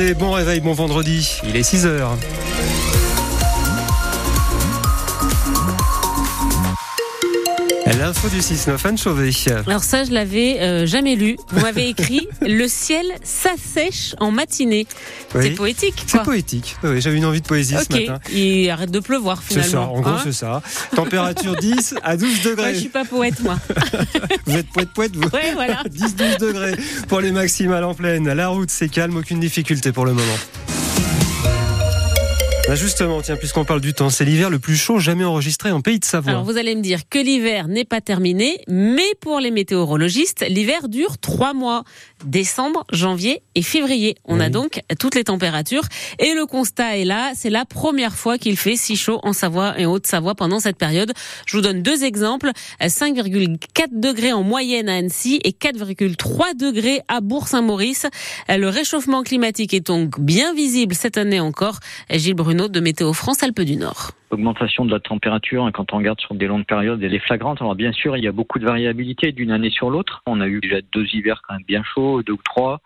Et bon réveil, bon vendredi, il est 6 heures. L'info du 6-9, Anne Chauvet. Alors ça, je l'avais euh, jamais lu. Vous m'avez écrit « Le ciel s'assèche en matinée Oui. C'est poétique, C'est poétique. Oui, J'avais une envie de poésie ce Ok, matin. il arrête de pleuvoir C'est finalement. ça, en gros hein. c'est ça. Température 10 à 12 Ouais, degrés. je suis pas poète, moi. Vous êtes poète poète vous Ouais, voilà. 10-12 degrés pour les maximales en pleine. La route c'est calme, aucune difficulté pour le moment. Bah justement, tiens, puisqu'on parle du temps, c'est l'hiver le plus chaud jamais enregistré en pays de Savoie. Alors vous allez me dire que l'hiver n'est pas terminé, mais pour les météorologistes, l'hiver dure trois mois. Décembre, janvier et février. On a donc toutes les températures. Et le constat est là, c'est la première fois qu'il fait si chaud en Savoie et Haute-Savoie pendant cette période. Je vous donne deux exemples. 5,4 degrés en moyenne à Annecy et 4,3 degrés à Bourg-Saint-Maurice. Le réchauffement climatique est donc bien visible cette année encore. Gilles Bruno de Météo France Alpes du Nord. L'augmentation de la température, hein, quand on regarde sur des longues périodes, elle est flagrante. Alors bien sûr, il y a beaucoup de variabilité d'une année sur l'autre. On a eu déjà deux hivers quand même bien chauds, deux ou trois.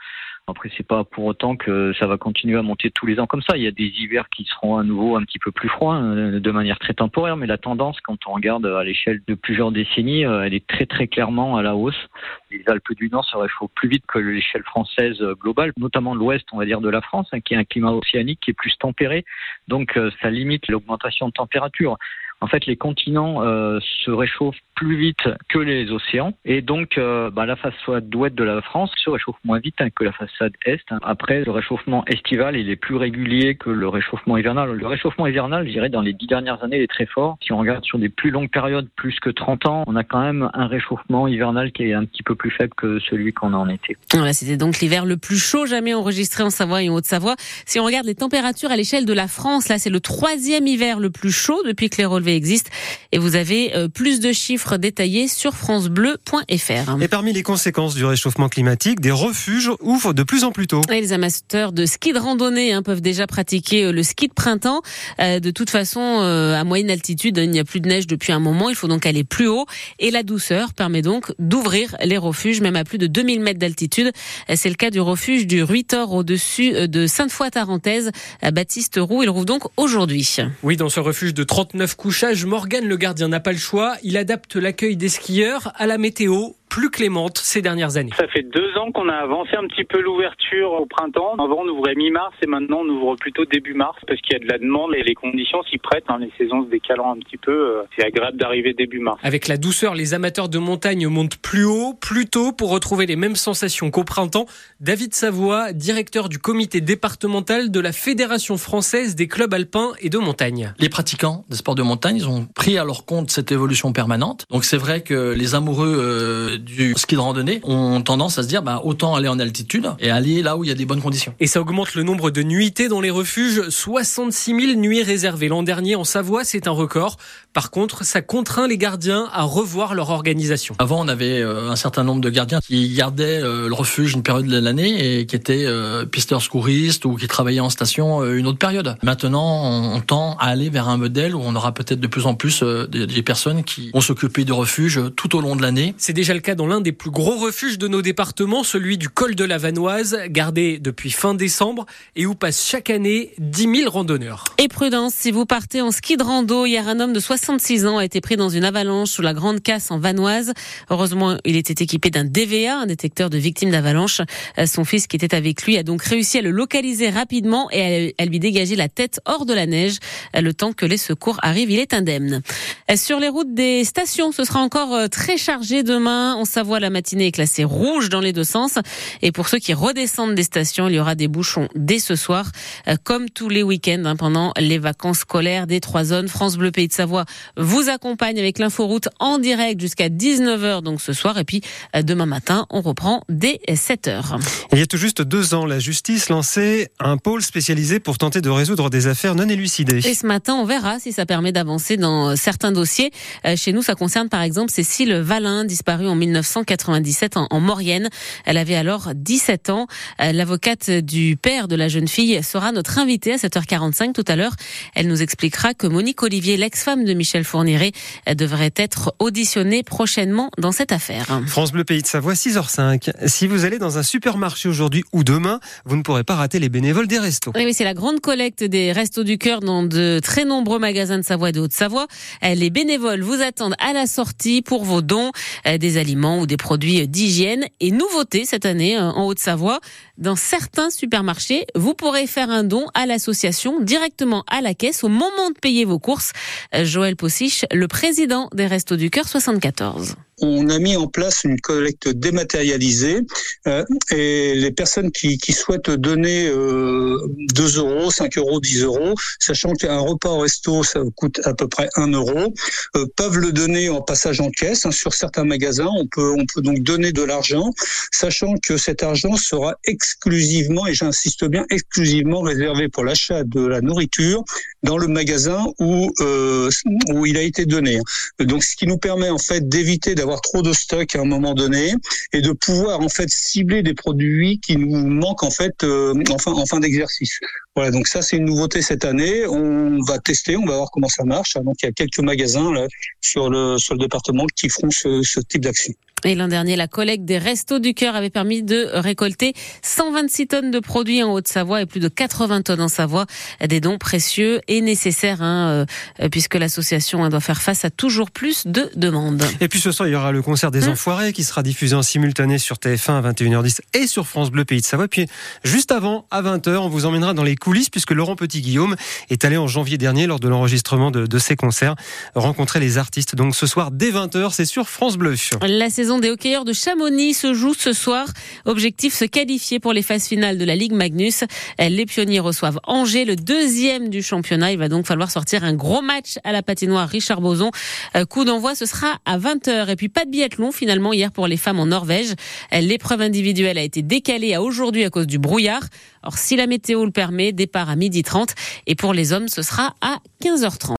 Après, c'est pas pour autant que ça va continuer à monter tous les ans comme ça. Il y a des hivers qui seront à nouveau un petit peu plus froids, euh, de manière très temporaire, mais la tendance, quand on regarde à l'échelle de plusieurs décennies, euh, elle est très très clairement à la hausse. Les Alpes du Nord se réchauffent plus vite que l'échelle française euh, globale, notamment l'ouest, on va dire, de la France, hein, qui est un climat océanique qui est plus tempéré. Donc, euh, ça limite l'augmentation de température. En fait, les continents euh, se réchauffent plus vite que les océans, et donc euh, bah, la façade ouest de la France se réchauffe moins vite hein, que la façade est. Après, le réchauffement estival, il est plus régulier que le réchauffement hivernal. Le réchauffement hivernal, je dirais, dans les dix dernières années, il est très fort. Si on regarde sur des plus longues périodes, plus que 30 ans, on a quand même un réchauffement hivernal qui est un petit peu plus faible que celui qu'on a en été. C'était donc l'hiver le plus chaud jamais enregistré en Savoie et en Haute-Savoie. Si on regarde les températures à l'échelle de la France, là, c'est le troisième hiver le plus chaud depuis que les relevés existent. Et vous avez euh, plus de chiffres détaillés sur francebleu.fr. Et parmi les conséquences du réchauffement climatique, des refuges ouvrent de plus en plus tôt. Et les amateurs de ski de randonnée hein, peuvent déjà pratiquer euh, le ski de printemps. Euh, de toute façon, euh, à moyenne altitude, il n'y a plus de neige depuis un moment. Il faut donc aller plus haut. Et la douceur permet donc d'ouvrir les refuges, même à plus de 2000 mètres d'altitude. Euh, C'est le cas du refuge du Ruitor au-dessus de Sainte-Foy-Tarentaise. Baptiste Roux, il rouvre donc aujourd'hui. Oui, dans ce refuge de 39 couchages, Morgan le gardien n'a pas le choix. Il adapte l'accueil des skieurs à la météo plus clémente ces dernières années. Ça fait deux ans qu'on a avancé un petit peu l'ouverture au printemps. Avant, on ouvrait mi-mars et maintenant, on ouvre plutôt début mars parce qu'il y a de la demande et les conditions s'y prêtent. hein. Les saisons se décalant un petit peu, euh, c'est agréable d'arriver début mars. Avec la douceur, les amateurs de montagne montent plus haut, plus tôt pour retrouver les mêmes sensations qu'au printemps. David Savoie, directeur du comité départemental de la Fédération française des clubs alpins et de montagne. Les pratiquants des sports de montagne, ils ont pris à leur compte cette évolution permanente. Donc c'est vrai que les amoureux euh, du ski de randonnée ont tendance à se dire bah, autant aller en altitude et aller là où il y a des bonnes conditions. Et ça augmente le nombre de nuitées dans les refuges. 66 000 nuits réservées l'an dernier en Savoie, c'est un record. Par contre, ça contraint les gardiens à revoir leur organisation. Avant, on avait euh, un certain nombre de gardiens qui gardaient euh, le refuge une période de l'année et qui étaient euh, pisteurs secouristes ou qui travaillaient en station une autre période. Maintenant, on, tend à aller vers un modèle où on aura peut-être de plus en plus des, personnes qui vont s'occuper de refuges tout au long de l'année. C'est déjà le cas dans l'un des plus gros refuges de nos départements, celui du col de la Vanoise, gardé depuis fin décembre et où passent chaque année 10 000 randonneurs. Et prudence, si vous partez en ski de rando, hier un homme de 66 ans a été pris dans une avalanche sous la Grande Casse en Vanoise. Heureusement, il était équipé d'un DVA, un détecteur de victimes d'avalanche. Euh, Son fils qui était avec lui a donc réussi à le localiser rapidement et à lui dégager la tête hors de la neige. Euh, Le temps que les secours arrivent, il est indemne. Euh, Sur les routes des stations, ce sera encore très chargé demain. En Savoie, la matinée est classée rouge dans les deux sens. Et pour ceux qui redescendent des stations, il y aura des bouchons dès ce soir, euh, comme tous les week-ends hein, pendant les vacances scolaires des trois zones. France Bleu Pays de Savoie vous accompagne avec l'inforoute en direct jusqu'à 19h donc ce soir. Et puis euh, demain matin, on reprend dès 7h. Il y a tout juste deux ans, la justice lançait un pôle spécialisé pour tenter de résoudre des affaires non élucidées. Et ce matin, on verra si ça permet d'avancer dans certains dossiers. Euh, Chez nous, ça concerne par exemple Cécile Valin, disparue en 1997 en, en Maurienne. Elle avait alors 17 ans. Euh, L'avocate du père de la jeune fille sera notre invitée à 7h45 tout à l'heure. Elle nous expliquera que Monique Olivier, l'ex-femme de Michel Fourniret, euh, devrait être auditionnée prochainement dans cette affaire. France Bleu Pays de Savoie, 6h05. Si vous allez dans un supermarché aujourd'hui ou demain, vous ne pourrez pas rater les bénévoles des restos. Oui, c'est la grande collecte des restos du cœur dans de très nombreux magasins de Savoie et de Haute-Savoie. Euh, Les bénévoles vous attendent à la sortie pour vos dons, des aliments ou des produits d'hygiène. Et nouveauté cette année euh, en Haute-Savoie, dans certains supermarchés, vous pourrez faire un don à l'association directement à la caisse au moment de payer vos courses. Joël Possiche, le président des Restos du Cœur 74. on a mis en place une collecte dématérialisée euh, et les personnes qui, souhaitent donner euh, 2 euros, 5 euros, 10 euros, sachant qu'un repas au resto, ça coûte à peu près 1 euro, euh, peuvent le donner en passage en caisse. hein. Sur certains magasins, on peut, on peut donc donner de l'argent, sachant que cet argent sera exclusivement, et j'insiste bien, exclusivement réservé pour l'achat de la nourriture dans le magasin où, euh, où il a été donné. Donc, ce qui nous permet en fait d'éviter d'avoir trop de stock à un moment donné et de pouvoir en fait cibler des produits qui nous manquent en fait euh, en fin, en fin d'exercice. Voilà, donc ça c'est une nouveauté cette année. On va tester, on va voir comment ça marche. Donc il y a quelques magasins là, sur le sur le département qui feront ce, ce type d'action. Et l'an dernier, la collecte des Restos du Cœur avait permis de récolter 126 tonnes de produits en Haute-Savoie et plus de 80 tonnes en Savoie. Des dons précieux et nécessaires, hein, euh, puisque l'association hein, doit faire face à toujours plus de demandes. Et puis ce soir, il y aura le concert des Mmh. Enfoirés qui sera diffusé en simultané sur TF1 à 21h10 et sur France Bleu Pays de Savoie. Puis juste avant, à 20h, on vous emmènera dans les coulisses puisque Laurent Petit-Guillaume est allé en janvier dernier lors de l'enregistrement de, de ses concerts rencontrer les artistes. Donc ce soir, dès 20h, c'est sur France Bleu. La saison des hockeyeurs de Chamonix se joue ce soir. Objectif se qualifier pour les phases finales de la Ligue Magnus. Les pionniers reçoivent Angers, le deuxième du championnat. Il va donc falloir sortir un gros match à la patinoire Richard Boson. Euh, Coup d'envoi, ce sera à 20h. Et puis pas de biathlon finalement hier pour les femmes en Norvège. Euh, L'épreuve individuelle a été décalée à aujourd'hui à cause du brouillard. Or, si la météo le permet, départ à 12h30. Et pour les hommes, ce sera à 15h30.